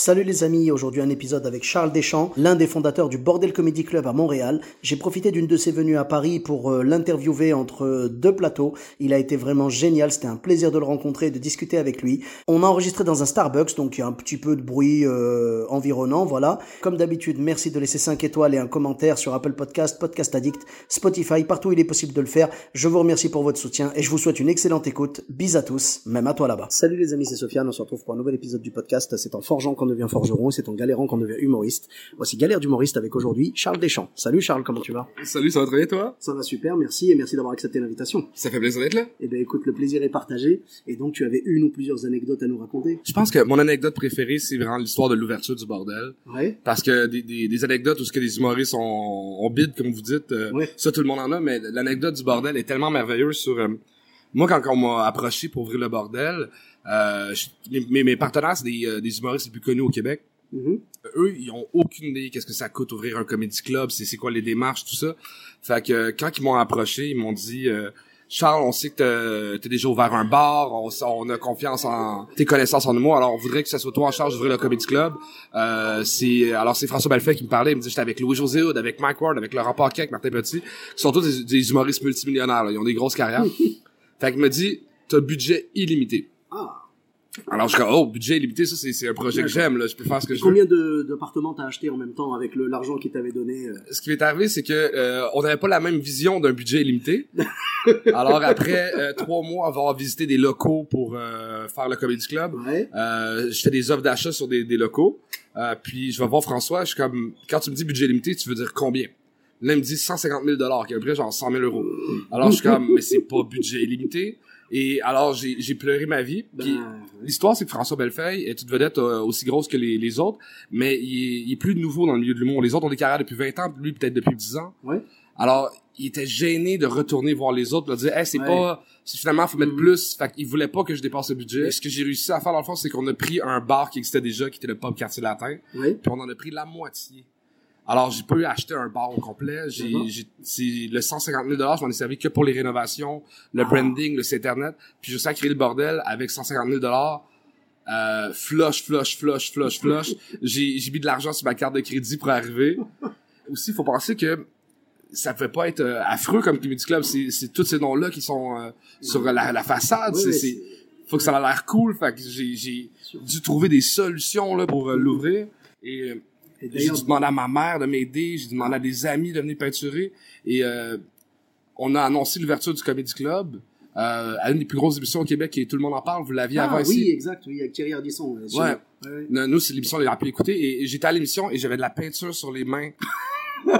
Salut les amis, aujourd'hui un épisode avec Charles Deschamps, l'un des fondateurs du Bordel Comedy Club à Montréal. J'ai profité d'une de ses venues à Paris pour euh, l'interviewer entre deux plateaux. Il a été vraiment génial, c'était un plaisir de le rencontrer et de discuter avec lui. On a enregistré dans un Starbucks, donc il y a un petit peu de bruit euh, environnant, voilà. Comme d'habitude, merci de laisser 5 étoiles et un commentaire sur Apple Podcast, Podcast Addict, Spotify, partout il est possible de le faire. Je vous remercie pour votre soutien et je vous souhaite une excellente écoute. Bis à tous, même à toi là-bas. Salut les amis, c'est Sofiane, on se retrouve pour un nouvel épisode du podcast. C'est en forgeant qu'on devient forgeron, c'est en galérant qu'on devient humoriste. Voici Galère d'humoriste avec aujourd'hui Charles Deschamps. Salut Charles, comment tu vas? Salut, ça va très bien toi? Ça va super, merci et merci d'avoir accepté l'invitation. Ça fait plaisir d'être là. Eh bien écoute, le plaisir est partagé et donc tu avais une ou plusieurs anecdotes à nous raconter. Je pense que mon anecdote préférée, c'est vraiment l'histoire de l'ouverture du bordel. Ouais Parce que des, des, des anecdotes où ce que les humoristes ont, ont bide, comme vous dites, euh, Ouais. ça tout le monde en a, mais l'anecdote du bordel est tellement merveilleuse sur... euh, moi, quand on m'a approché pour ouvrir le bordel, euh, je- mes, mes partenaires, c'est des, euh, des humoristes les plus connus au Québec. Mhm. eux, ils ont aucune idée qu'est-ce que ça coûte ouvrir un comedy club, c'est c'est quoi les démarches, tout ça. Fait que euh, quand ils m'ont approché, ils m'ont dit euh, Charles, on sait que t'as t'as déjà ouvert un bar, on, on a confiance en tes connaissances en humour, alors on voudrait que ça soit toi en charge d'ouvrir le comedy club. Euh, c'est alors c'est François Bellefeuille qui me parlait, il me dit j'étais avec Louis José Hood, avec Mike Ward, avec Laurent Paquet, avec Martin Petit, qui sont tous des, des humoristes multimillionnaires, là. ils ont des grosses carrières. fait qu'il me dit t'as budget illimité. Ah, Alors je dis oh budget illimité, ça c'est c'est un projet que j'aime là, je peux faire ce que je veux. combien de d'appartements t'as acheté en même temps avec le- l'argent qu'il t'avait donné euh? Ce qui m'est arrivé, c'est que euh, on n'avait pas la même vision d'un budget illimité. Alors après euh, trois mois, avoir visité des locaux pour euh, faire le comedy club, Ouais. euh, je fais des offres d'achat sur des, des locaux. Euh, puis je vais voir François, je suis comme, quand tu me dis budget limité, tu veux dire combien? Là, il me dit 150 000 dollars, qui est à peu près genre 100 000 euros. Alors je suis comme, mais c'est pas budget illimité. Et alors j'ai pleuré ma vie. Puis Ben, L'histoire, c'est que François Bellefeuille est une vedette euh, aussi grosse que les, les autres, mais il est, il est plus nouveau dans le milieu de l'humour. Les autres ont des carrières depuis 20 ans, lui peut-être depuis 10 ans. Ouais. Alors, il était gêné de retourner voir les autres, de dire, hey, c'est Ouais. pas, finalement, faut mettre Mhm. plus. Fait qu'il voulait pas que je dépasse le budget. Et ce que j'ai réussi à faire, dans le fond, c'est qu'on a pris un bar qui existait déjà, qui était le pub quartier latin, ouais. puis on en a pris la moitié. Alors, j'ai pas eu à acheter un bar au complet. J'ai, Mhm. j'ai, c'est le 150 000 je m'en ai servi que pour les rénovations, le Ah. branding, le site internet. Puis je sais créer le bordel avec 150 000 euh, flush, flush, flush, flush, flush. j'ai, j'ai mis de l'argent sur ma carte de crédit pour arriver. Aussi, il faut penser que ça peut pas être euh, affreux comme Comedy Club. C'est, c'est tous ces noms-là qui sont euh, sur la, la façade. Ouais, c'est, faut que ça a l'air cool. Fait que j'ai, j'ai dû trouver des solutions là pour euh, l'ouvrir. Et euh, Et j'ai demander à ma mère de m'aider, j'ai demandé à des amis de venir peinturer. Et euh, on a annoncé l'ouverture du Comedy Club euh, à une des plus grosses émissions au Québec et tout le monde en parle. Vous l'aviez ah, avant oui, ici. exact, oui, avec Thierry Ardisson. Ouais. ouais. Nous, c'est l'émission les plus écoutée. Et, et j'étais à l'émission et j'avais de la peinture sur les mains.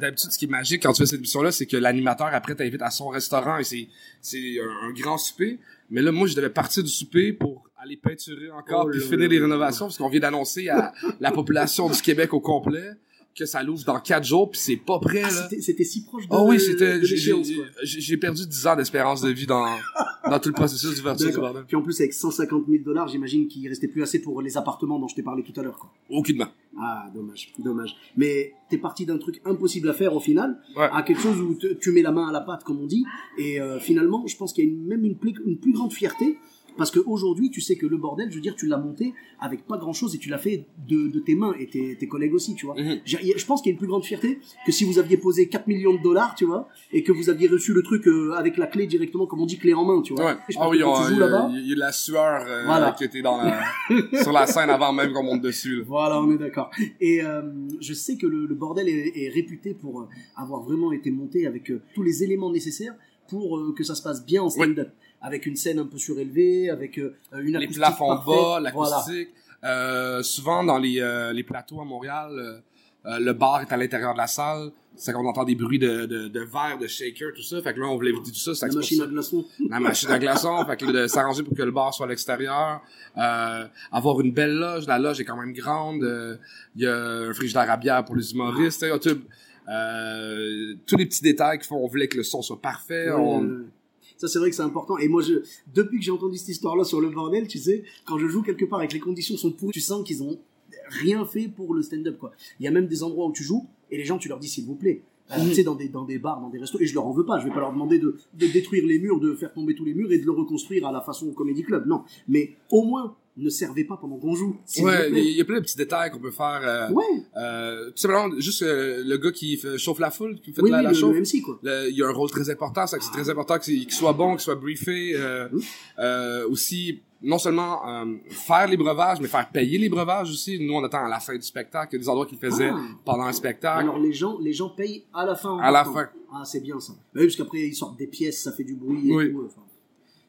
D'habitude, ce qui est magique quand tu fais cette émission-là, c'est que l'animateur, après, t'invite à son restaurant et c'est, c'est un, un grand souper. Mais là, moi, je devais partir du souper pour aller peinturer encore Oh puis finir les rénovations parce qu'on vient d'annoncer à la population du Québec au complet que ça l'ouvre dans quatre jours puis c'est pas prêt, Ah, là. c'était- si proche de, Oh oui, c'était, j'ai, perdu 10 ans d'espérance de vie dans, dans tout le processus d'ouverture. Puis en plus, avec 150 000 dollars, j'imagine qu'il restait plus assez pour les appartements dont je t'ai parlé tout à l'heure. quoi. Aucunement. Ah, dommage, dommage. Mais t'es parti d'un truc impossible à faire au final, Ouais. à quelque chose où te- tu mets la main à la pâte, comme on dit. Et euh, finalement, je pense qu'il y a une- même une plus grande fierté. Parce qu'aujourd'hui, tu sais que le bordel, je veux dire, tu l'as monté avec pas grand chose et tu l'as fait de, de tes mains et tes, tes collègues aussi, tu vois. Mhm. Je pense qu'il y a une plus grande fierté que si vous aviez posé 4 millions de dollars, tu vois, et que vous aviez reçu le truc euh, avec la clé directement, comme on dit, clé en main, tu vois. Ouais. Et je pense Ah oui, il y y a la sueur euh, Voilà. qui était dans la, sur la scène avant même qu'on monte dessus. là. Voilà, on est d'accord. Et euh, je sais que le, le bordel est, est réputé pour euh, avoir vraiment été monté avec tous les éléments nécessaires pour euh, que ça se passe bien en stand-up. Avec une scène un peu surélevée, avec euh, une Les acoustique plafonds parfaite. bas, Voilà. l'acoustique. Euh, souvent dans les, euh, les plateaux à Montréal, euh, euh, le bar est à l'intérieur de la salle. C'est qu'on entend des bruits de, de, de verre, de shaker, tout ça. Fait que là, on voulait éviter tout ça. La machine ça- à glaçons. la machine à glaçons, fait que de s'arranger pour que le bar soit à l'extérieur, euh, avoir une belle loge, la loge est quand même grande, euh, il y a un frigidaire à bière pour les humoristes, euh, tous les petits détails qui font, on voulait que le son soit parfait, on- Euh, Ça, c'est vrai que c'est important. Et moi, je, depuis que j'ai entendu cette histoire-là sur le bordel, tu sais, quand je joue quelque part et que les conditions sont pourries, tu sens qu'ils ont rien fait pour le stand-up, quoi. Il y a même des endroits où tu joues et les gens, tu leur dis s'il vous plaît. Euh, Mhm. Tu sais, dans des, dans des bars, dans des restos, et je leur en veux pas, je vais pas leur demander de, de détruire les murs, de faire tomber tous les murs et de le reconstruire à la façon Comedy Club, non. Mais au moins, ne servez pas pendant qu'on joue. ouais, il y a plein de petits détails qu'on peut faire, euh, Ouais, euh, tout simplement, juste euh, le gars qui fait- chauffe la foule, qui fait oui, la, oui, la le, chauffe, le MC, quoi. Le- il y a un rôle très important, c'est très important qu'il soit bon, qu'il soit briefé. Euh, Oui. euh, aussi, non seulement faire les breuvages, mais faire payer les breuvages aussi. Nous, on attend à la fin du spectacle. Il y a des endroits qu'ils faisaient Ah. pendant un spectacle. Alors les gens, les gens payent à la fin. À la fin. Ah, c'est bien ça. Bah oui, parce qu'après ils sortent des pièces, ça fait du bruit et Oui. tout. enfin,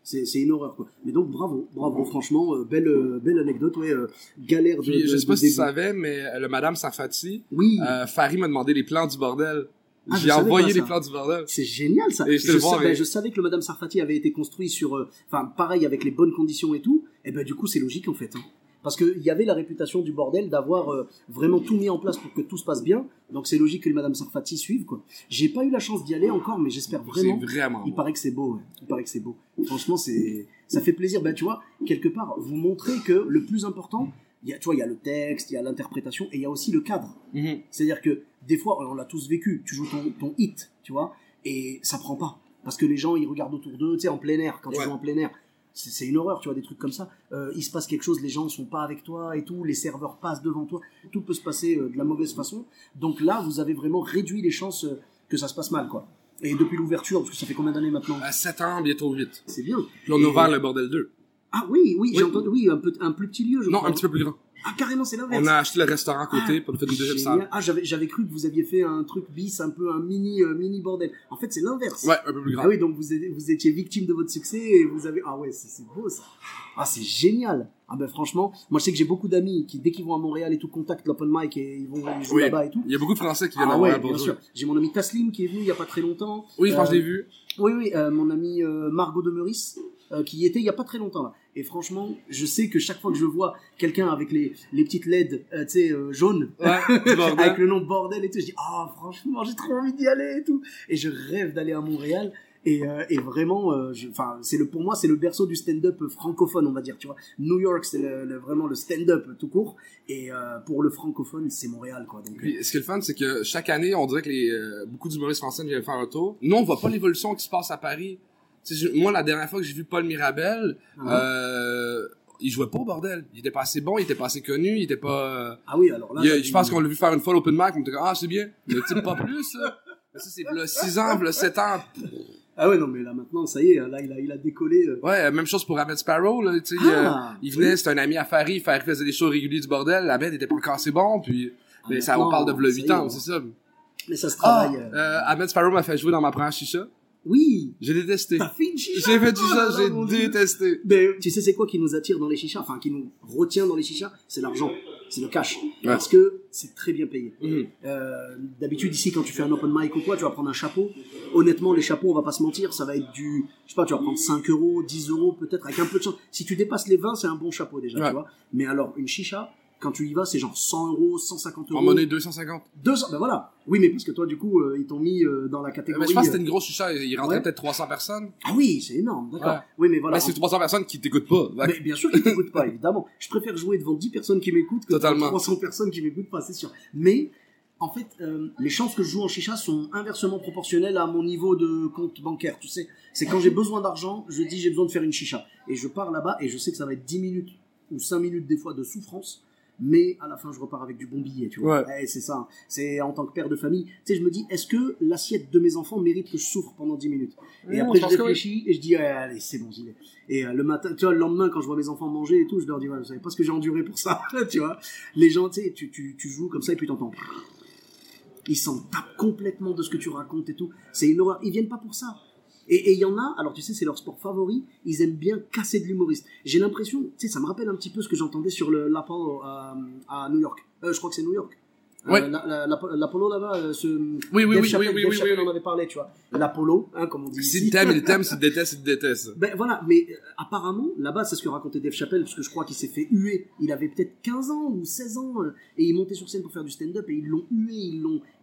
c'est, c'est une horreur quoi. Mais donc bravo, bravo, franchement, euh, belle, euh, belle anecdote, ouais. euh, galère de. Puis, de- je sais pas si tu savais, mais le Madame Sarfati, Oui, Farid m'a demandé les plans du bordel. Ah, J'ai envoyé les plans du bordel. c'est génial ça. Et je le savais, mais- je savais que le Madame Sarfati avait été construit sur, enfin pareil avec les bonnes conditions et tout. Et ben du coup c'est logique en fait. hein. Parce qu'il y avait la réputation du bordel d'avoir euh, vraiment tout mis en place pour que tout se passe bien. Donc c'est logique que le Madame Sarfati suive quoi. J'ai pas eu la chance d'y aller encore, mais j'espère C'est vraiment. vraiment Il paraît que c'est beau, ouais. Il paraît que c'est beau. Franchement, c'est, ça fait plaisir. Ben, tu vois, quelque part, vous montrez que le plus important, il y a, tu vois, il y a le texte, il y a l'interprétation, et il y a aussi le cadre. Mhm. C'est-à-dire que, des fois, on l'a tous vécu, tu joues ton, ton hit, tu vois, et ça prend pas. Parce que les gens, ils regardent autour d'eux, tu sais, en plein air, quand tu Ouais. joues en plein air. C'est une horreur, tu vois, des trucs comme ça. Euh, il se passe quelque chose, les gens sont pas avec toi et tout, les serveurs passent devant toi, tout peut se passer euh, de la mauvaise façon. Donc là, vous avez vraiment réduit les chances euh, que ça se passe mal, quoi. Et depuis l'ouverture, parce que ça fait combien d'années maintenant À 7 ans, bientôt 8. C'est bien. Puis on a Et- ouvert le bordel 2. Ah oui, oui, j'ai Oui. entendu, oui, un, peu, un plus petit lieu, je Non, crois. un petit peu plus grand. Ah, carrément, c'est l'inverse. On a acheté le restaurant à côté, Ah, pour faire une deuxième Génial. salle. Ah, j'avais, j'avais cru que vous aviez fait un truc bis, un peu un mini, euh, mini bordel. En fait, c'est l'inverse. Ouais, un peu plus grand. Ah oui, donc vous, êtes- vous étiez victime de votre succès et vous avez. Ah ouais, c'est, beau ça. Ah, c'est génial. Ah ben franchement, moi je sais que j'ai beaucoup d'amis qui, dès qu'ils vont à Montréal et tout, contactent l'open mic et ils vont ils jouent Oui. là-bas et tout. Il y a beaucoup de Français qui viennent Ah à ouais, Montréal pour bien jouer. sûr. J'ai mon ami Taslim qui est venu il y a pas très longtemps. Oui, que je Euh, l'ai vu. Oui, oui, euh, mon ami euh, Margot de Meurice, euh, qui y était il y a pas très longtemps là. Et franchement, je sais que chaque fois que je vois quelqu'un avec les, les petites LED, euh, tu sais, euh, jaunes, Ouais, avec le nom bordel et tout, je dis, ah, franchement, j'ai trop envie d'y aller et tout. Et je rêve d'aller à Montréal. Et, euh, et vraiment, euh, enfin, c'est le pour moi, c'est le berceau du stand-up francophone, on va dire. Tu vois, New York, c'est le- le- vraiment le stand-up tout court. Et euh, pour le francophone, c'est Montréal, quoi. Donc, Puis, ce qui est le fun, c'est que chaque année, on dirait que les, euh, beaucoup d'humoristes français viennent faire un tour. Nous, on voit pas l'évolution qui se passe à Paris. Moi, la dernière fois que j'ai vu Paul Mirabel, Ah. euh, il jouait pas au bordel. Il était pas assez bon, il était pas assez connu, il était pas... euh, ah oui, alors là, il je pense qu'on l'a vu faire une fois l'open mic, on était comme, ah, c'est bien. Mais tu sais, pas plus, là. Ça, c'est le 6 ans, le 7 ans. Ah ouais, non, mais là maintenant, ça y est, là, il a, il a décollé. euh. Ouais, même chose pour Ahmed Sparrow, là, tu sais. Ah, euh, il venait, c'était un ami à Farid, Farid faisait des shows réguliers du bordel, Ahmed était pas encore assez bon, puis... Mais ça, on parle de v'là ça y 8 est, ans, c'est ça. Mais ça se Ah, travaille. euh. euh, Ahmed Sparrow m'a fait jouer dans ma première chicha. Oui, J'ai détesté. t'as fait une chicha. J'ai fait du ça, j'ai détesté. Mais tu sais, c'est quoi qui nous attire dans les chichas? Enfin, qui nous retient dans les chichas? C'est l'argent, c'est le cash. Parce que c'est très bien payé. Mhm. Euh, D'habitude, ici, quand tu fais un open mic ou quoi, tu vas prendre un chapeau. Honnêtement, les chapeaux, on va pas se mentir, ça va être du. Je sais pas, tu vas prendre 5 euros, 10 euros, peut-être, avec un peu de chance. Si tu dépasses les 20, c'est un bon chapeau déjà, Ouais. tu vois. Mais alors, une chicha, quand tu y vas, c'est genre 100 euros, 150 euros. En monnaie 250. 200, ben voilà. Oui, mais parce que toi, du coup, euh, ils t'ont mis euh, dans la Euh, catégorie. Mais je pense que euh, c'était une grosse chicha, il rentrait Ouais. peut-être 300 personnes. Ah oui, c'est énorme, d'accord. Ouais. Oui, mais voilà. Ouais, c'est 300 personnes qui t'écoutent pas. Mais bien sûr qu'ils t'écoutent pas, évidemment. Je préfère jouer devant 10 personnes qui m'écoutent que Totalement. devant 300 personnes qui m'écoutent pas, c'est sûr. Mais, en fait, euh, les chances que je joue en chicha sont inversement proportionnelles à mon niveau de compte bancaire, tu sais. C'est quand j'ai besoin d'argent, je dis j'ai besoin de faire une chicha. Et je pars là-bas et je sais que ça va être 10 minutes ou 5 minutes des fois de souffrance. Mais à la fin, je repars avec du bon billet, tu vois. Ouais. Eh, c'est ça. C'est en tant que père de famille. Tu sais, je me dis, est-ce que l'assiette de mes enfants mérite que je souffre pendant 10 minutes? Et Mmh, après, je oui. réfléchis et je dis, eh, allez, c'est bon, j'y vais. Et euh, le matin, tu vois, le lendemain, quand je vois mes enfants manger et tout, je leur dis, ouais, vous savez pas ce que j'ai enduré pour ça, tu vois. Les gens, tu sais, tu, tu, tu joues comme ça et puis t'entends. Ils s'en tapent complètement de ce que tu racontes et tout. C'est une horreur. Ils viennent pas pour ça. Et il y en a, alors tu sais, c'est leur sport favori, ils aiment bien casser de l'humoriste. J'ai l'impression, tu sais, ça me rappelle un petit peu ce que j'entendais sur le l'Apple euh, à New York. Euh, je crois que c'est New York. Euh, Ouais. la- la- la- L'Apollo là-bas, euh, ce. Oui, oui, Dave oui, Chappelle, oui, oui, Chappelle oui, en avait parlé, tu vois. L'Apollo, hein, comme on dit S'il t'aime, il t'aime, s'il te déteste, il te déteste. Ben voilà, mais euh, apparemment, là-bas, c'est ce que racontait Dave Chappelle, parce que je crois qu'il s'est fait huer. Il avait peut-être 15 ans ou 16 ans, euh, et il montait sur scène pour faire du stand-up, et ils l'ont hué,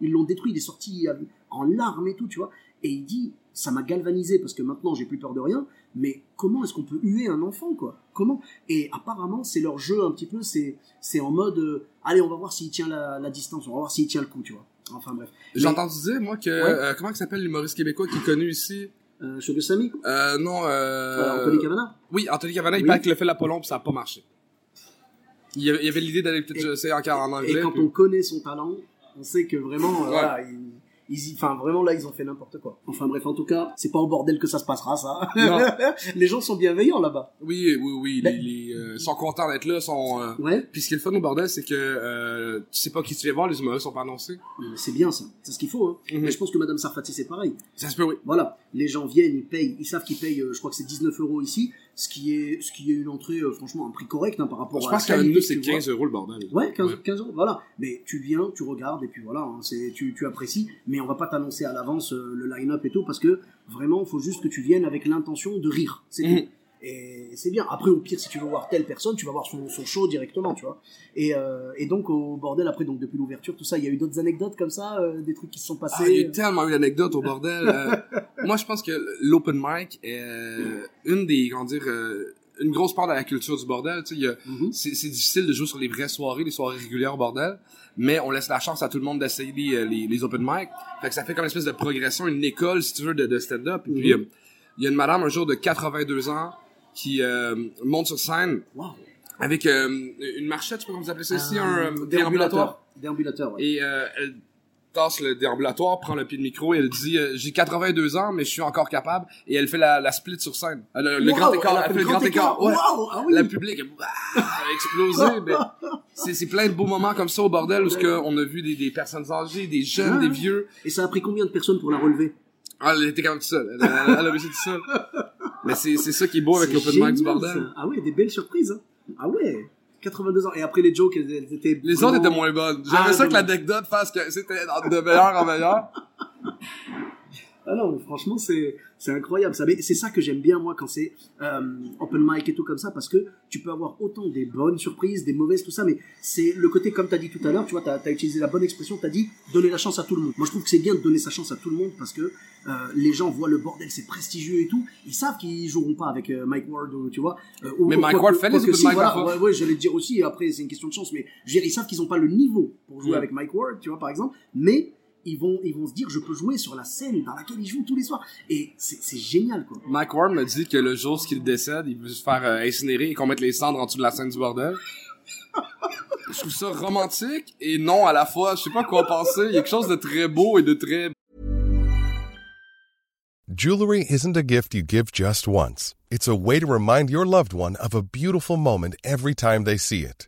ils l'ont, détruit, il est sorti en larmes et tout, tu vois. Et il dit, ça m'a galvanisé, parce que maintenant, j'ai plus peur de rien, mais comment est-ce qu'on peut huer un enfant, quoi? Comment? Et apparemment, c'est leur jeu un petit peu, c'est, c'est en mode, euh, allez, on va voir s'il tient la, la distance, on va voir s'il tient le coup, tu vois. Enfin bref. J'ai Mais- entendu dire, moi, que, euh, comment il s'appelle l'humoriste québécois qui est connu ici? Euh, Sugar Sammy, Euh, non, euh. Anthony Cavana? Oui, Anthony Cavana, il Oui. paraît qu'il a fait l'Apollon puis ça a pas marché. Il y avait, il l'idée d'aller peut-être essayer encore en anglais. Et quand puis- on connaît son talent, on sait que vraiment, Ouais. voilà, ils enfin vraiment là, ils ont fait n'importe quoi. Enfin bref, en tout cas, c'est pas au bordel que ça se passera, ça. Les gens sont bienveillants là-bas. Oui, oui, oui, Ben- les, les, euh, sont contents d'être là, sont... euh, Ouais, Puis ce qui est le fun au bordel, c'est que euh, tu sais pas qui tu vas voir, les humoristes sont pas annoncés. C'est bien ça, c'est ce qu'il faut. Hein. Mhm. Mais je pense que Madame Sarfati c'est pareil. Ça se peut, oui. Voilà, les gens viennent, ils payent, ils savent qu'ils payent, euh, je crois que c'est 19 euros ici, ce qui est, ce qui est une entrée, euh, franchement, un prix correct hein, par rapport Je à pense que c'est tu vois. 15 euros le bordel. Ouais, 15, Ouais. 15 euros, voilà. Mais tu viens, tu regardes, et puis voilà, hein, c'est, tu, tu apprécies, mais on va pas t'annoncer à l'avance euh, le line-up et tout, parce que vraiment, il faut juste que tu viennes avec l'intention de rire, c'est Mhm. Et c'est bien. Après, au pire, si tu veux voir telle personne, tu vas voir son, son show directement, tu vois. Et, euh, et donc, au bordel, après, donc depuis l'ouverture, tout ça, il y a eu d'autres anecdotes comme ça, euh, des trucs qui se sont passés. Ah, il y a eu tellement eu d'anecdotes au bordel. Euh, moi, je pense que l'open mic est euh, une des, comment dire, euh, une grosse part de la culture du bordel. Tu sais, Mhm. c'est difficile de jouer sur les vraies soirées, les soirées régulières au bordel, mais on laisse la chance à tout le monde d'essayer les, euh, les, les open mic. Fait que ça fait comme une espèce de progression, une école, si tu veux, de, de stand-up. Et puis, Mhm. euh, il y a une madame un jour de 82 ans qui euh, monte sur scène Wow. avec euh, une marchette, je sais pas comment vous appelez ça ici, un euh, déambulatoire. déambulateur. Ouais. Et euh, elle tasse le déambulatoire, prend le pied de micro et elle dit euh, j'ai 82 ans mais je suis encore capable et elle fait la, la split sur scène. Euh, Le, le Wow, grand elle écart, elle fait fait le grand écart. Ouais. Wow, ah oui. Le public ah, a explosé. mais c'est c'est plein de beaux moments comme ça au bordel où ce que on a vu des, des personnes âgées, des jeunes, Ouais. des vieux. Et ça a pris combien de personnes pour la relever? Ah, elle était quand même toute seule. Elle, elle, elle a réussi toute seule. Mais c'est ça qui est beau avec l'open mic du bordel. ça. Ah ouais, des belles surprises. Hein. Ah ouais, 82 ans. Et après les jokes, elles, étaient. Les autres étaient moins bonnes. J'aimerais Ah, ça que l'anecdote fasse que c'était de meilleur en meilleur. Ah non, franchement, c'est c'est incroyable. Ça, mais c'est ça que j'aime bien moi quand c'est euh, open mic et tout comme ça, parce que tu peux avoir autant des bonnes surprises, des mauvaises, tout ça, mais c'est le côté comme t'as dit tout à l'heure. Tu vois, t'as as utilisé la bonne expression. T'as dit donner la chance à tout le monde. Moi, je trouve que c'est bien de donner sa chance à tout le monde parce que euh, les gens voient le bordel, c'est prestigieux et tout. Ils savent qu'ils joueront pas avec euh, Mike Ward, ou, tu vois. ou- Mais ou Mike quoi- Ward fait les open si, mic voilà, ouais, ouais, j'allais te dire aussi. Après, c'est une question de chance, mais je veux dire, ils savent qu'ils ont pas le niveau pour jouer Ouais. avec Mike Ward, tu vois, par exemple. Mais ils vont, ils vont se dire, je peux jouer sur la scène dans laquelle ils jouent tous les soirs. Et c'est génial, quoi. Mike Ward me dit que le jour qu'il décède, il veut se faire euh, incinérer et qu'on mette les cendres en dessous de la scène du bordel. Je trouve ça romantique et non à la fois. Je sais pas quoi penser. Il y a quelque chose de très beau et de très Jewelry isn't a gift you give just once. It's a way to remind your loved one of a beautiful moment every time they see it.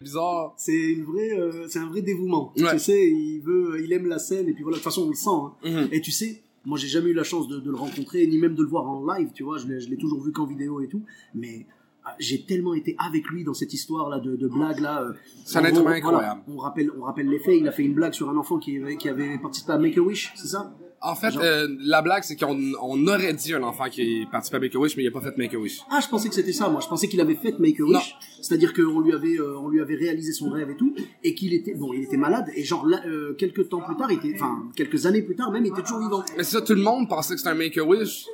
bizarre. C'est une vraie, euh, c'est un vrai dévouement. Ouais. Tu sais, il veut, il aime la scène et puis voilà. De toute façon, on le sent. hein. Mhm. Et tu sais, moi, j'ai jamais eu la chance de, de le rencontrer ni même de le voir en live. Tu vois, je l'ai, toujours vu qu'en vidéo et tout. Mais j'ai tellement été avec lui dans cette histoire là de, de blague là. euh, un en être incroyable. on rappelle, on rappelle les faits. Il a fait une blague sur un enfant qui, avait- qui avait participé à Make a Wish, c'est ça? En fait, Genre- euh, la blague, c'est qu'on on aurait dit un enfant qui est participé à Make-A-Wish, mais il a pas fait Make-A-Wish. Ah, je pensais que c'était ça. Moi, je pensais qu'il avait fait Make a. Wish, c'est-à-dire qu'on lui avait, euh, on lui avait réalisé son rêve et tout, et qu'il était, bon, il était malade, et genre là, euh, quelques temps plus tard, il était, enfin, quelques années plus tard, même, il était toujours vivant. Mais c'est ça, tout le monde pensait que c'était un Make-A-Wish.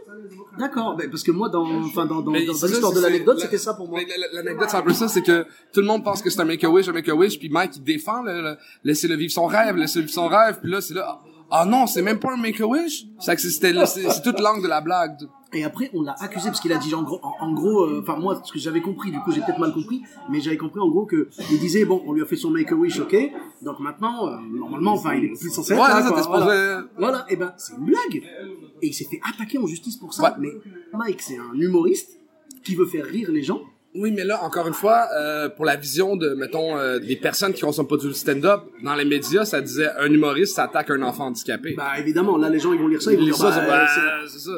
D'accord, ben, parce que moi, dans, enfin, dans, dans, dans l'histoire de l'anecdote, la- c'était ça pour moi. L'anecdote, c'est un peu ça, c'est que tout le monde pense que c'est un Make-A-Wish, un Make-A-Wish, puis Mike, il défend, le, le- laissez-le vivre son rêve, laissez-le vivre son rêve, puis là, c'est là, ah non, c'est même pas un Make-A-Wish. C'est que c'était, là, c'est c'est toute l'angle de la blague. Et après, on l'a accusé parce qu'il a dit en gros, en, en gros, euh, enfin moi, ce que j'avais compris, du coup j'ai peut-être mal compris, mais j'avais compris en gros que il disait bon, on lui a fait son make a wish, ok, donc maintenant, euh, normalement, enfin, il est plus censé être Ouais, là, ça, quoi, supposé- voilà. Voilà, et ben c'est une blague. et il s'est fait attaquer en justice pour ça. Ouais. Mais Mike, c'est un humoriste qui veut faire rire les gens. Oui, mais là, encore une fois, euh, pour la vision de, mettons, euh, des personnes qui consomment pas du stand-up, dans les médias, ça disait un humoriste s'attaque un enfant handicapé. Bah évidemment, là les gens ils vont lire ça, ils vont Les dire ça, bah, c'est- bah, c'est ça.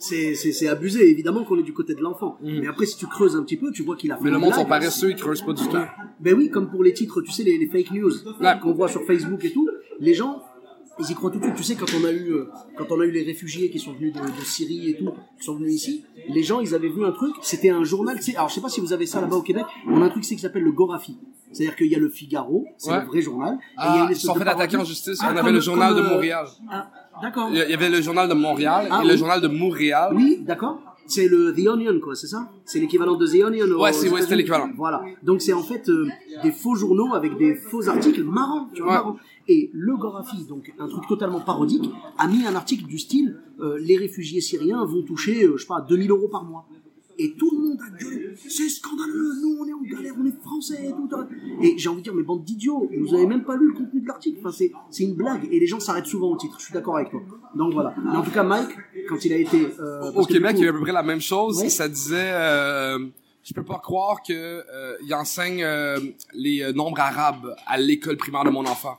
C'est c'est c'est abusé. Évidemment qu'on est du côté de l'enfant. Mais après si tu creuses un petit peu, tu vois qu'il a fait Mm. Mais le monde sont paresseux, ils creusent pas du tout. Ben oui, comme pour les titres, tu sais, les, les fake news Ouais. qu'on voit sur Facebook et tout, les gens, ils y croient tout de suite. Tu sais, quand on a eu, euh, quand on a eu les réfugiés qui sont venus de, de Syrie et tout, qui sont venus ici, les gens, ils avaient vu un truc, c'était un journal, tu sais, alors je sais pas si vous avez ça là-bas au Québec, on a un truc qui s'appelle le Gorafi. C'est-à-dire qu'il y a le Figaro, c'est Ouais. le vrai journal. et il y a Ah, une ils sont fait attaquer en justice. Ah, On avait le journal comme, de euh, Montréal. Ah, d'accord. Il y avait le journal de Montréal Ah, et le oui. journal de Montréal. Oui, d'accord. C'est le The Onion, quoi, c'est ça? C'est l'équivalent de The Onion. Ouais, c'est- ouais, l'équivalent. Voilà. Donc c'est en fait euh, des faux journaux avec des faux articles marrants, tu vois, Ouais. marrants. Et le Gorafi, donc un truc totalement parodique, a mis un article du style euh, les réfugiés syriens vont toucher, euh, je sais pas, 2000 euros par mois. Et tout le monde a gueulé, c'est scandaleux, nous on est en galère, on est français et tout. Et j'ai envie de dire, mais bande d'idiots, vous avez même pas lu le contenu de l'article, enfin, c'est, c'est une blague. Et les gens s'arrêtent souvent au titre, je suis d'accord avec toi. Donc voilà. Mais en tout cas, Mike, quand il a été... euh, Au Québec, il y avait à peu près la même chose. Ouais. Ça disait, euh, je peux pas croire que euh, il enseigne euh, les euh, nombres arabes à l'école primaire de mon enfant.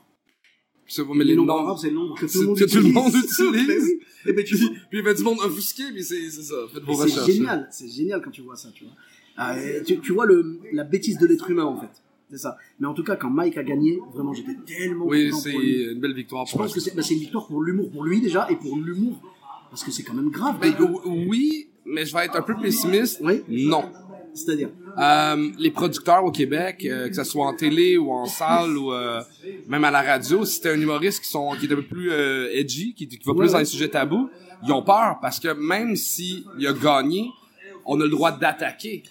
C'est mais Les nombres arabes, c'est le nombre que tout c'est- le monde tout le utilise. monde utilise. Mais oui. Eh ben, tu Puis, puis il avait du monde offusqué, mais c'est c'est ça. Faites vos c'est recherches. génial, c'est génial quand tu vois ça, tu vois. Ah, et tu, tu vois le, la bêtise de l'être humain, en fait. C'est ça. Mais en tout cas, quand Mike a gagné, vraiment, j'étais tellement Oui, content c'est pour lui. une belle victoire Je pour pense que c'est bah, c'est une victoire pour l'humour, pour lui déjà, et pour l'humour, parce que c'est quand même grave. Ben, oui, mais je vais être un peu pessimiste. Oui. Non. C'est-à-dire, Euh, les producteurs au Québec, euh, que ce soit en télé ou en salle ou euh, même à la radio, si t'es un humoriste qui sont qui est un peu plus euh, edgy, qui, qui va plus dans les sujets tabous, ils ont peur parce que même si il a gagné, on a le droit d'attaquer.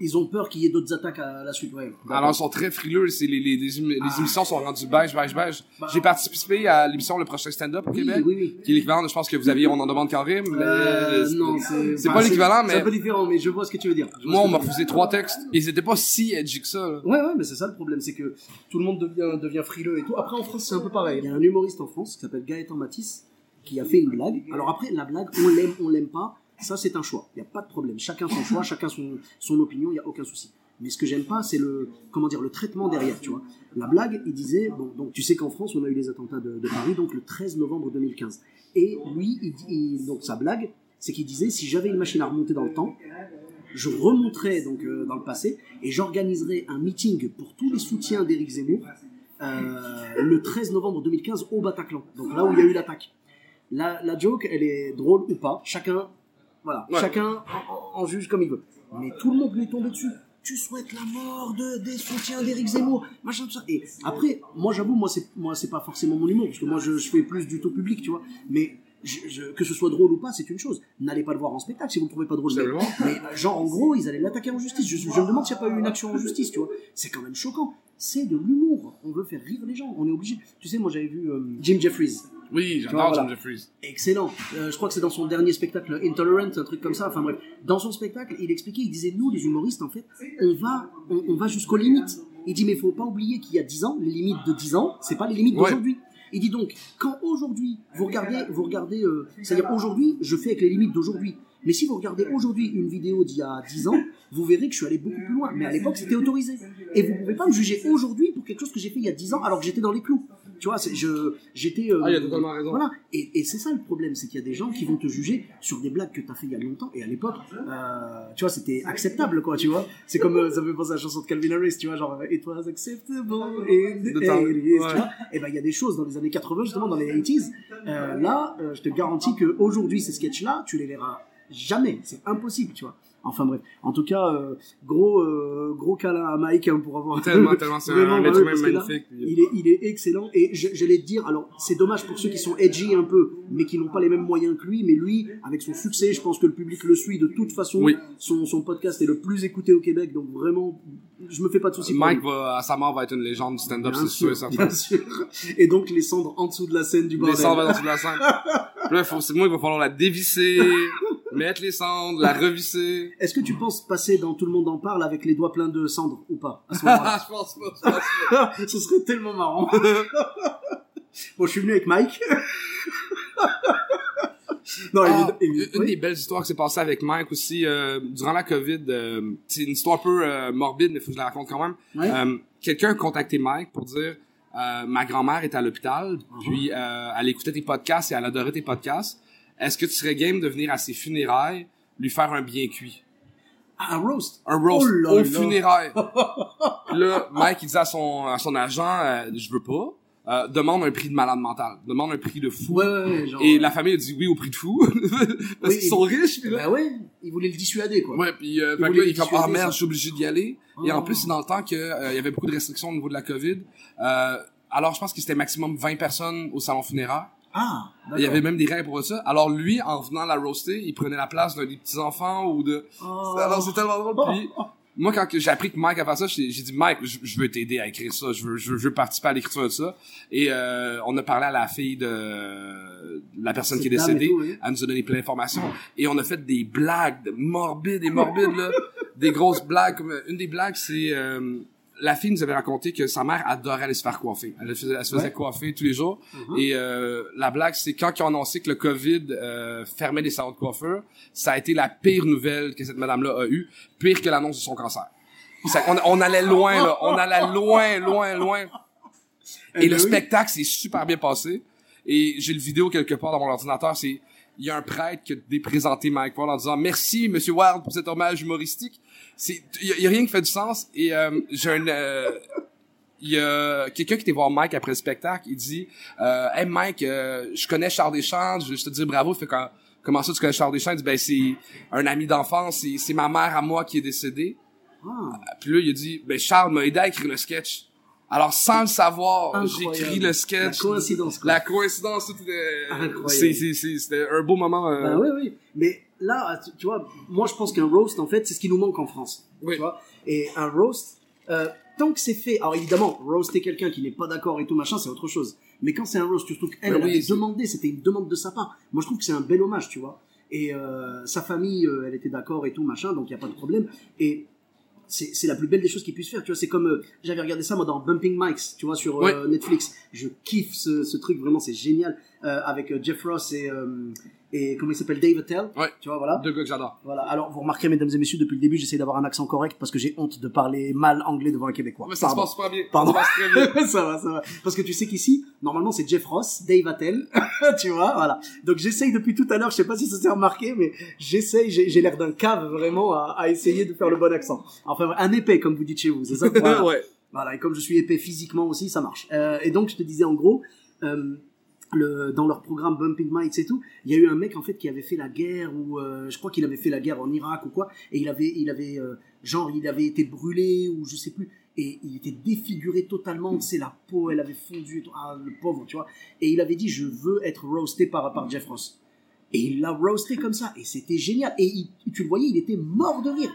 Ils ont peur qu'il y ait d'autres attaques à la suite. Ouais. Alors ils sont très frileux, les, les, les, émi- les émissions sont rendues beige, beige, beige. J'ai participé à l'émission Le Prochain Stand-Up au Bah. Oui, Québec, oui, oui. qui est l'équivalent, je pense que vous aviez On en demande Karim, mais Euh, non, c'est pas l'équivalent, C'est un mais peu différent, mais je vois ce que tu veux dire. Moi on m'a refusé trois textes, et ils étaient pas si edgy que ça. là. Ouais, ouais, mais c'est ça le problème, c'est que tout le monde devient, devient frileux et tout. Après, en France, c'est un peu pareil. Il y a un humoriste en France qui s'appelle Gaëtan Matisse qui a fait une blague. Alors après, la blague, on l'aime, on l'aime pas, ça c'est un choix. Il n'y a pas de problème. Chacun son choix, chacun son, son opinion, il n'y a aucun souci. Mais ce que j'aime pas, c'est le, comment dire, le traitement derrière, tu vois. La blague, il disait, bon, donc tu sais qu'en France, on a eu les attentats de, Paris, donc le 13 novembre 2015. Et lui, il, il- donc sa blague, c'est qu'il disait, si j'avais une machine à remonter dans le temps, je remonterai donc euh, dans le passé et j'organiserai un meeting pour tous les soutiens d'Éric Zemmour euh, le 13 novembre 2015 au Bataclan, donc là où il y a eu l'attaque. La, la joke, elle est drôle ou pas, chacun, voilà, Ouais. chacun en, en juge comme il veut. Mais tout le monde lui est tombé dessus. Tu souhaites la mort de, des soutiens d'Éric Zemmour, machin tout ça. Et après, moi j'avoue, moi c'est moi c'est pas forcément mon humour parce que moi je, je fais plus du tout public, tu vois. Mais je, je- que ce soit drôle ou pas, c'est une chose. N'allez pas le voir en spectacle si vous le trouvez pas drôle. Mais, genre en gros, ils allaient l'attaquer en justice. Je, je me demande s'il n'y a pas eu une action en justice, tu vois. C'est quand même choquant. C'est de l'humour. On veut faire rire les gens. On est obligé. Tu sais, moi j'avais vu euh, Jim Jeffries. Oui, j'adore. Jim Jeffries. Excellent. Euh, je crois que c'est dans son dernier spectacle Intolerant, un truc comme ça. Enfin bref, dans son spectacle, il expliquait, il disait nous les humoristes en fait, on va, on, on va jusqu'aux limites. Il dit mais faut pas oublier qu'il y a 10 ans, les limites de 10 ans, c'est pas les limites Ouais. d'aujourd'hui. Il dit donc quand aujourd'hui vous regardez, vous regardez, euh, c'est-à-dire aujourd'hui, je fais avec les limites d'aujourd'hui. Mais si vous regardez aujourd'hui une vidéo d'il y a 10 ans, vous verrez que je suis allé beaucoup plus loin. Mais à l'époque, c'était autorisé. Et vous pouvez pas me juger aujourd'hui pour quelque chose que j'ai fait il y a 10 ans alors que j'étais dans les clous. Tu vois, je, j'étais. euh, Ah, il a totalement raison. Voilà. Et, et c'est ça le problème, c'est qu'il y a des gens qui vont te juger sur des blagues que tu as fait il y a longtemps. Et à l'époque, euh, tu vois, c'était acceptable, quoi, tu vois. C'est comme, euh, ça me fait penser à la chanson de Calvin Harris, tu vois, genre, It was acceptable 80s, tu ouais. vois. Et ben, il y a des choses dans les années 80, justement, dans les 80s. Euh, là, je te garantis que aujourd'hui ces sketchs-là, tu les verras jamais. C'est impossible, tu vois. Enfin bref, en tout cas, euh, gros euh, gros câlin à Mike hein, pour avoir Tellement, tellement, c'est un être humain là, magnifique. il est, il est excellent et j'allais te dire, alors c'est dommage pour ceux qui sont edgy un peu, mais qui n'ont pas les mêmes moyens que lui, mais lui, avec son succès, je pense que le public le suit de toute façon. Oui. Son, son podcast est le plus écouté au Québec, donc vraiment, je me fais pas de soucis. Mike va, à sa mort, va être une légende du stand-up, c'est sûr certain. bien sûr. Et donc les cendres en dessous de la scène du Les bordel. cendres vont dans toute la scène. Là, faut, c'est moi, il va falloir la dévisser, mettre les cendres, la revisser. Est-ce que tu penses passer dans Tout le monde en parle avec les doigts pleins de cendres ou pas à ce je pense pas, je pense pas. Ce serait tellement marrant. bon, je suis venu avec Mike. Non, Ah, une oui. des belles histoires qui s'est passée avec Mike aussi, euh, durant la COVID, euh, c'est une histoire un peu euh, morbide, mais faut que je la raconte quand même. Ouais. Euh, Quelqu'un a contacté Mike pour dire euh, ma grand-mère est à l'hôpital, Uh-huh. puis euh, elle écoutait tes podcasts et elle adorait tes podcasts. Est-ce que tu serais game de venir à ses funérailles lui faire un bien cuit? Ah, un roast? Un roast Oh là aux là. funérailles. Là, Mike, il dit à son, à son agent, euh, je veux pas. Euh, demande un prix de malade mental. Demande un prix de fou. Ouais, ouais. Genre, Et la famille a dit oui au prix de fou. Parce Oui, qu'ils sont il- riches, puis là. Bah ouais, il voulait le dissuader, quoi. Ouais, puis euh, Il fait que voulait là, il est comme dissuader ah merde, je suis obligé d'y aller. Et en Oh. plus, c'est dans le temps que euh, il y avait beaucoup de restrictions au niveau de la Covid. Euh, alors, je pense que c'était maximum 20 personnes au salon funéraire. Ah, Il y avait même des règles pour ça. Alors lui, en venant la roaster, il prenait la place d'un des petits enfants ou de. Oh. Alors c'est tellement drôle. Puis moi, quand j'ai appris que Mike a fait ça, j'ai dit Mike, je, veux t'aider à écrire ça. Je veux, je veux, je veux participer à l'écriture de ça. Et euh, on a parlé à la fille de, la personne qui est décédée. tout, oui. Elle nous a donné plein d'informations. Et on a fait des blagues de morbides et morbides là, des grosses blagues. Une des blagues, c'est euh, la fille nous avait raconté que sa mère adorait aller se faire coiffer. Elle, faisait- elle se faisait Ouais. coiffer tous les jours. Et euh, la blague, c'est quand ils ont annoncé que le COVID euh, fermait les salons de coiffure, ça a été la pire nouvelle que cette madame-là a eue, pire que l'annonce de son cancer. Ça- on, on allait loin, là. On allait loin, loin, loin. Et le oui. spectacle s'est super bien passé. Et j'ai le vidéo quelque part dans mon ordinateur. C'est il y a un prêtre qui a déprésenté Mike Ward en disant merci Monsieur Ward pour cet hommage humoristique. C'est il y, a- il y a rien qui fait du sens. Et euh, j'ai un euh, il y a quelqu'un qui était voir Mike après le spectacle, il dit euh, Hey Mike, euh, je connais Charles Deschamps, je juste te dire bravo. Fait quand, comment ça tu connais Charles Deschamps? Il dit ben c'est un ami d'enfance, c'est, c'est ma mère à moi qui est décédée. Ah, Puis là, il a dit ben Charles m'a aidé à écrire le sketch. Alors sans le savoir, écrit le sketch. La coïncidence, quoi. La coïncidence, tout était- c'était un beau moment. euh, bah oui, oui. Mais là, tu, vois, moi je pense qu'un roast, en fait, c'est ce qui nous manque en France. Oui. Tu vois Et un roast, euh, tant que c'est fait, alors évidemment, roaster quelqu'un qui n'est pas d'accord et tout machin, c'est autre chose. Mais quand c'est un roast, surtout qu'elle, Ben elle oui, avait demandé, c'était une demande de sa part. Moi je trouve que c'est un bel hommage, tu vois. Et euh, sa famille, euh, elle était d'accord et tout machin, donc il y a pas de problème. Et c'est c'est la plus belle des choses qu'il puisse faire tu vois. C'est comme euh, j'avais regardé ça moi dans Bumping Mics tu vois sur euh, Netflix. Je kiffe ce, ce truc vraiment c'est génial euh, avec euh, Jeff Ross et euh, et comment il s'appelle Dave Attell Ouais. tu vois voilà Deux gars que j'adore. voilà alors vous remarquerez mesdames et messieurs depuis le début j'essaie d'avoir un accent correct parce que j'ai honte de parler mal anglais devant un québécois Mais ça Pardon. se passe pas bien. Pardon. Ça se passe très bien. ça va, ça va. Parce que tu sais qu'ici, normalement, c'est Jeff Ross, Dave Attell, tu vois, voilà. Donc j'essaye depuis tout à l'heure, je sais pas si ça s'est remarqué, mais j'essaye, j'ai j'ai l'air d'un cave vraiment à, à essayer de faire le bon accent. Enfin, un épais, comme vous dites chez vous, c'est ça? Voilà. ouais. Voilà, et comme je suis épais physiquement aussi, ça marche. Euh, et donc, je te disais en gros, euh, le, dans leur programme Bumping Mics et tout, il y a eu un mec en fait qui avait fait la guerre ou euh, je crois qu'il avait fait la guerre en Irak ou quoi, et il avait, il avait euh, genre il avait été brûlé ou je sais plus, et il était défiguré totalement, sais la peau elle avait fondu, ah le pauvre, tu vois, et il avait dit je veux être roasté par par Jeff Ross. Et il l'a roasté comme ça, et c'était génial. Et il- tu le voyais, il était mort de rire.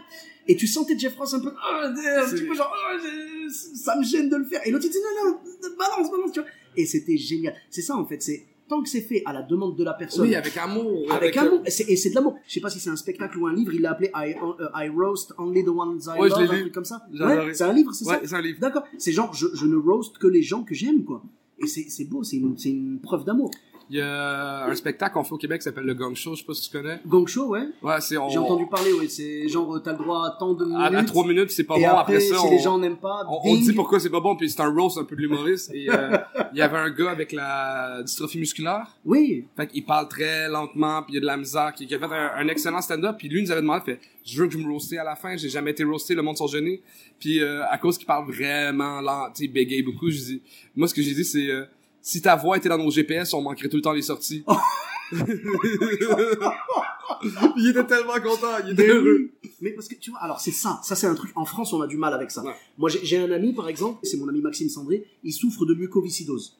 Et tu sentais Jeff Ross un peu, Ah, un petit peu genre, je- ça me gêne de le faire. Et l'autre il dit non, non, balance, balance, tu vois. Et c'était génial. C'est ça en fait, c'est tant que c'est fait à la demande de la personne. Oui, avec amour. avec euh, amour, et c'est et c'est de l'amour. Je sais pas si c'est un spectacle ou un livre, il l'a appelé I, euh, I roast only the ones I Ouais, je love, l'ai un truc comme ça. Ouais, c'est un livre, c'est Ouais, ça c'est un livre. D'accord. C'est genre, je, je ne roast que les gens que j'aime, quoi. Et c'est beau, c'est une, c'est une preuve d'amour. Il y a un spectacle qu'on fait au Québec qui s'appelle le Gang Show, je sais pas si tu connais. Gong Show, ouais. Ouais, c'est on. J'ai entendu parler, ouais. C'est genre, t'as le droit à tant de minutes. À, à trois minutes, c'est pas et bon. après, Après, ça, si on, les gens n'aiment pas, on, on dit pourquoi c'est pas bon, puis c'est un roast un peu de l'humoriste. Et euh, il y avait un gars avec la dystrophie musculaire. Oui. Fait qu'il parle très lentement, puis il y a de la misère, qui, qui a fait un, un excellent stand-up, puis lui il nous avait demandé, fait, je veux que je me roasté à la fin, j'ai jamais été roasté, le monde sont gênés, puis euh, à cause qu'il parle vraiment lent, tu sais, bégaye beaucoup, je dis, moi ce que j'ai dit c'est, euh, si ta voix était dans nos GPS, on manquerait tout le temps les sorties. il était tellement content, il était Mais, heureux. oui. Mais parce que tu vois, alors c'est ça, ça c'est un truc. En France, on a du mal avec ça. Ouais. Moi, j'ai j'ai un ami, par exemple, c'est mon ami Maxime Sandré, il souffre de mucoviscidose.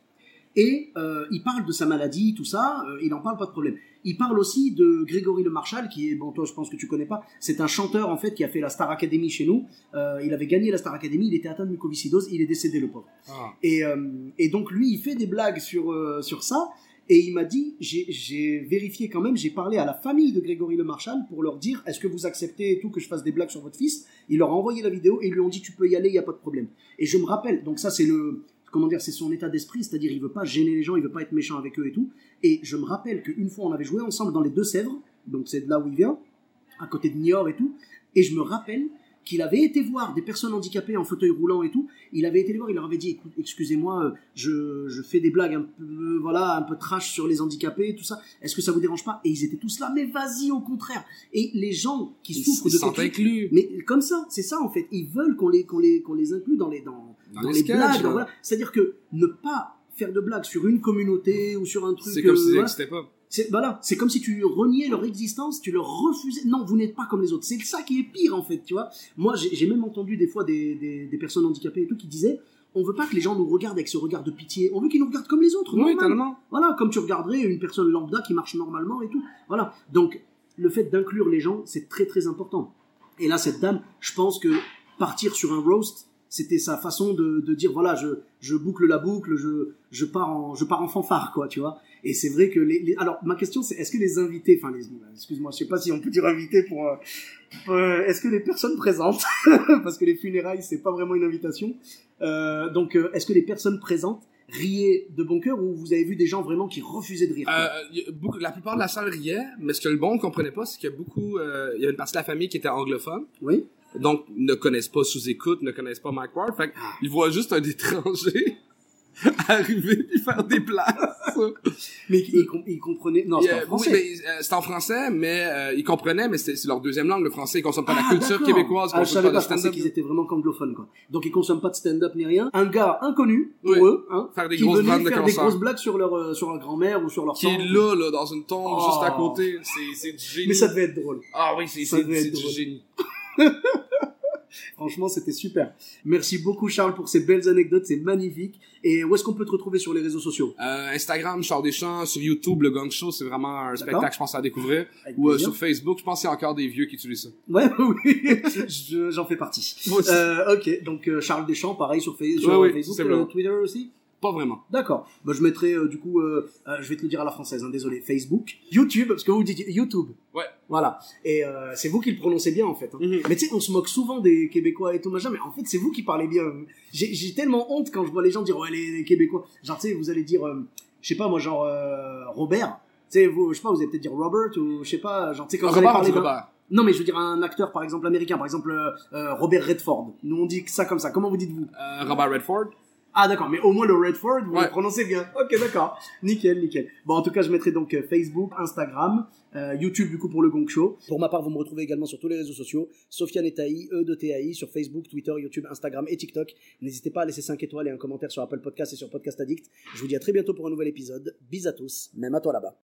Et euh, il parle de sa maladie, tout ça, euh, il en parle pas de problème. Il parle aussi de Grégory Le Marchal, qui est, bon, toi je pense que tu connais pas, c'est un chanteur en fait qui a fait la Star Academy chez nous. Euh, il avait gagné la Star Academy, il était atteint de mucoviscidose, il est décédé le pauvre. Ah. Et, euh, et donc lui, il fait des blagues sur, euh, sur ça. Et il m'a dit, j'ai- j'ai vérifié quand même, j'ai parlé à la famille de Grégory Le Marchal pour leur dire, est-ce que vous acceptez et tout que je fasse des blagues sur votre fils? Il leur a envoyé la vidéo et ils lui ont dit, tu peux y aller, il n'y a pas de problème. Et je me rappelle, donc ça c'est le, comment dire, c'est son état d'esprit, c'est-à-dire il veut pas gêner les gens, il veut pas être méchant avec eux et tout. Et je me rappelle qu'une fois on avait joué ensemble dans les Deux-Sèvres, donc c'est de là où il vient, à côté de Niort et tout. Et je me rappelle qu'il avait été voir des personnes handicapées en fauteuil roulant et tout. Il avait été les voir, il leur avait dit Écoute, excusez-moi, euh, je, je fais des blagues un peu, voilà, un peu trash sur les handicapés, tout ça. Est-ce que ça vous dérange pas? Et ils étaient tous là, mais vas-y, au contraire. Et les gens qui Ils souffrent de chose- inclus. mais comme ça, c'est ça en fait. Ils veulent qu'on les, qu'on les, qu'on les inclue dans les, dans, Dans dans les blagues. là. dans- voilà. C'est-à-dire que ne pas faire de blagues sur une communauté ou sur un truc. C'est comme euh, si voilà. pas. C'est voilà, c'est comme si tu reniais leur existence, tu leur refusais. Non, vous n'êtes pas comme les autres. C'est ça qui est pire en fait, tu vois. Moi, j'ai même entendu des fois des, des, des personnes handicapées et tout qui disaient on veut pas que les gens nous regardent avec ce regard de pitié. On veut qu'ils nous regardent comme les autres. Oui, normal. tellement. Voilà, comme tu regarderais une personne lambda qui marche normalement et tout. Voilà. Donc, le fait d'inclure les gens, c'est très très important. Et là, cette dame, je pense que partir sur un roast, c'était sa façon de, de dire voilà, je, je boucle la boucle, je, je pars en, je pars en fanfare, quoi, tu vois. Et c'est vrai que les, les- alors ma question c'est est-ce que les invités, enfin les, excuse-moi, je sais pas si on peut dire invités pour, euh, euh, est-ce que les personnes présentes, parce que les funérailles c'est pas vraiment une invitation, euh, donc est-ce que les personnes présentes riaient de bon cœur ou vous avez vu des gens vraiment qui refusaient de rire Euh, beaucoup, la plupart de la salle riait, mais ce que le bon comprenait pas, c'est qu'il y a beaucoup, euh, il y a une partie de la famille qui était anglophone, Oui. Donc ne connaissent pas sous-écoute, ne connaissent pas Mike Ward, fait Ah. qu'ils voient juste un étranger arriver puis faire des places. Mais ils, com- ils comprenaient. Non, c'est en oui, français. mais euh, c'est en français, mais euh, ils comprenaient, mais c'est leur deuxième langue, le français. Ils consomment pas la Ah, culture québécoise, ils Ah, je consomment savais pas pas, qu'ils étaient vraiment qu'anglophones, quoi. Donc ils consomment pas de stand-up ni rien. Un gars inconnu pour Oui. eux, hein, Faire des qui grosses venait de faire des grosses blagues sur leur euh, sur leur grand-mère ou sur leur Qui est là, là, dans une tombe, Oh. juste à côté. C'est du génie. Mais ça devait être drôle. Ah oui, c'est du génie. Franchement, c'était super. Merci beaucoup Charles pour ces belles anecdotes, c'est magnifique. Et où est-ce qu'on peut te retrouver sur les réseaux sociaux? Euh, Instagram, Charles Deschamps, sur YouTube, le Gang Show, c'est vraiment un spectacle, je pense, à découvrir. Avec Ou euh, sur Facebook, je pense qu'il y a encore des vieux qui utilisent ça. Ouais, oui, Je- j'en fais partie. Moi aussi. Euh, ok, donc euh, Charles Deschamps, pareil sur, Fa- sur Ouais, oui, Facebook, c'est euh. Twitter aussi? Pas vraiment. D'accord. Bah, je mettrai euh, du coup, euh, euh, je vais te le dire à la française, hein, désolé, Facebook, YouTube, parce que vous dites YouTube. Ouais. Voilà. Et c'est vous qui le prononcez bien en fait. hein. Mhm. Mais tu sais, on se moque souvent des Québécois et tout machin, mais en fait c'est vous qui parlez bien. J'ai j'ai tellement honte quand je vois les gens dire ouais les, les Québécois. Genre tu sais, vous allez dire, euh, je sais pas moi genre euh, Robert. Tu sais, vous, je sais pas, vous allez peut-être dire Robert ou je sais pas, genre tu sais quand vous allez Robert, on parler dit d'un- Robert. Non mais je veux dire un acteur par exemple américain, par exemple euh, euh, Robert Redford. Nous on dit que ça comme ça. Comment vous dites-vous? Euh, Robert Redford. Ah d'accord, mais au moins le Redford, vous Ouais. le prononcez bien. Ok, d'accord. Nickel, nickel. Bon, en tout cas, je mettrai donc euh, Facebook, Instagram, euh, YouTube du coup pour le Gong Show. Pour ma part, vous me retrouvez également sur tous les réseaux sociaux, Sofiane et Taï, E de TAI, sur Facebook, Twitter, YouTube, Instagram et TikTok. N'hésitez pas à laisser 5 étoiles et un commentaire sur Apple Podcast et sur Podcast Addict. Je vous dis à très bientôt pour un nouvel épisode. Bis à tous, même à toi là-bas.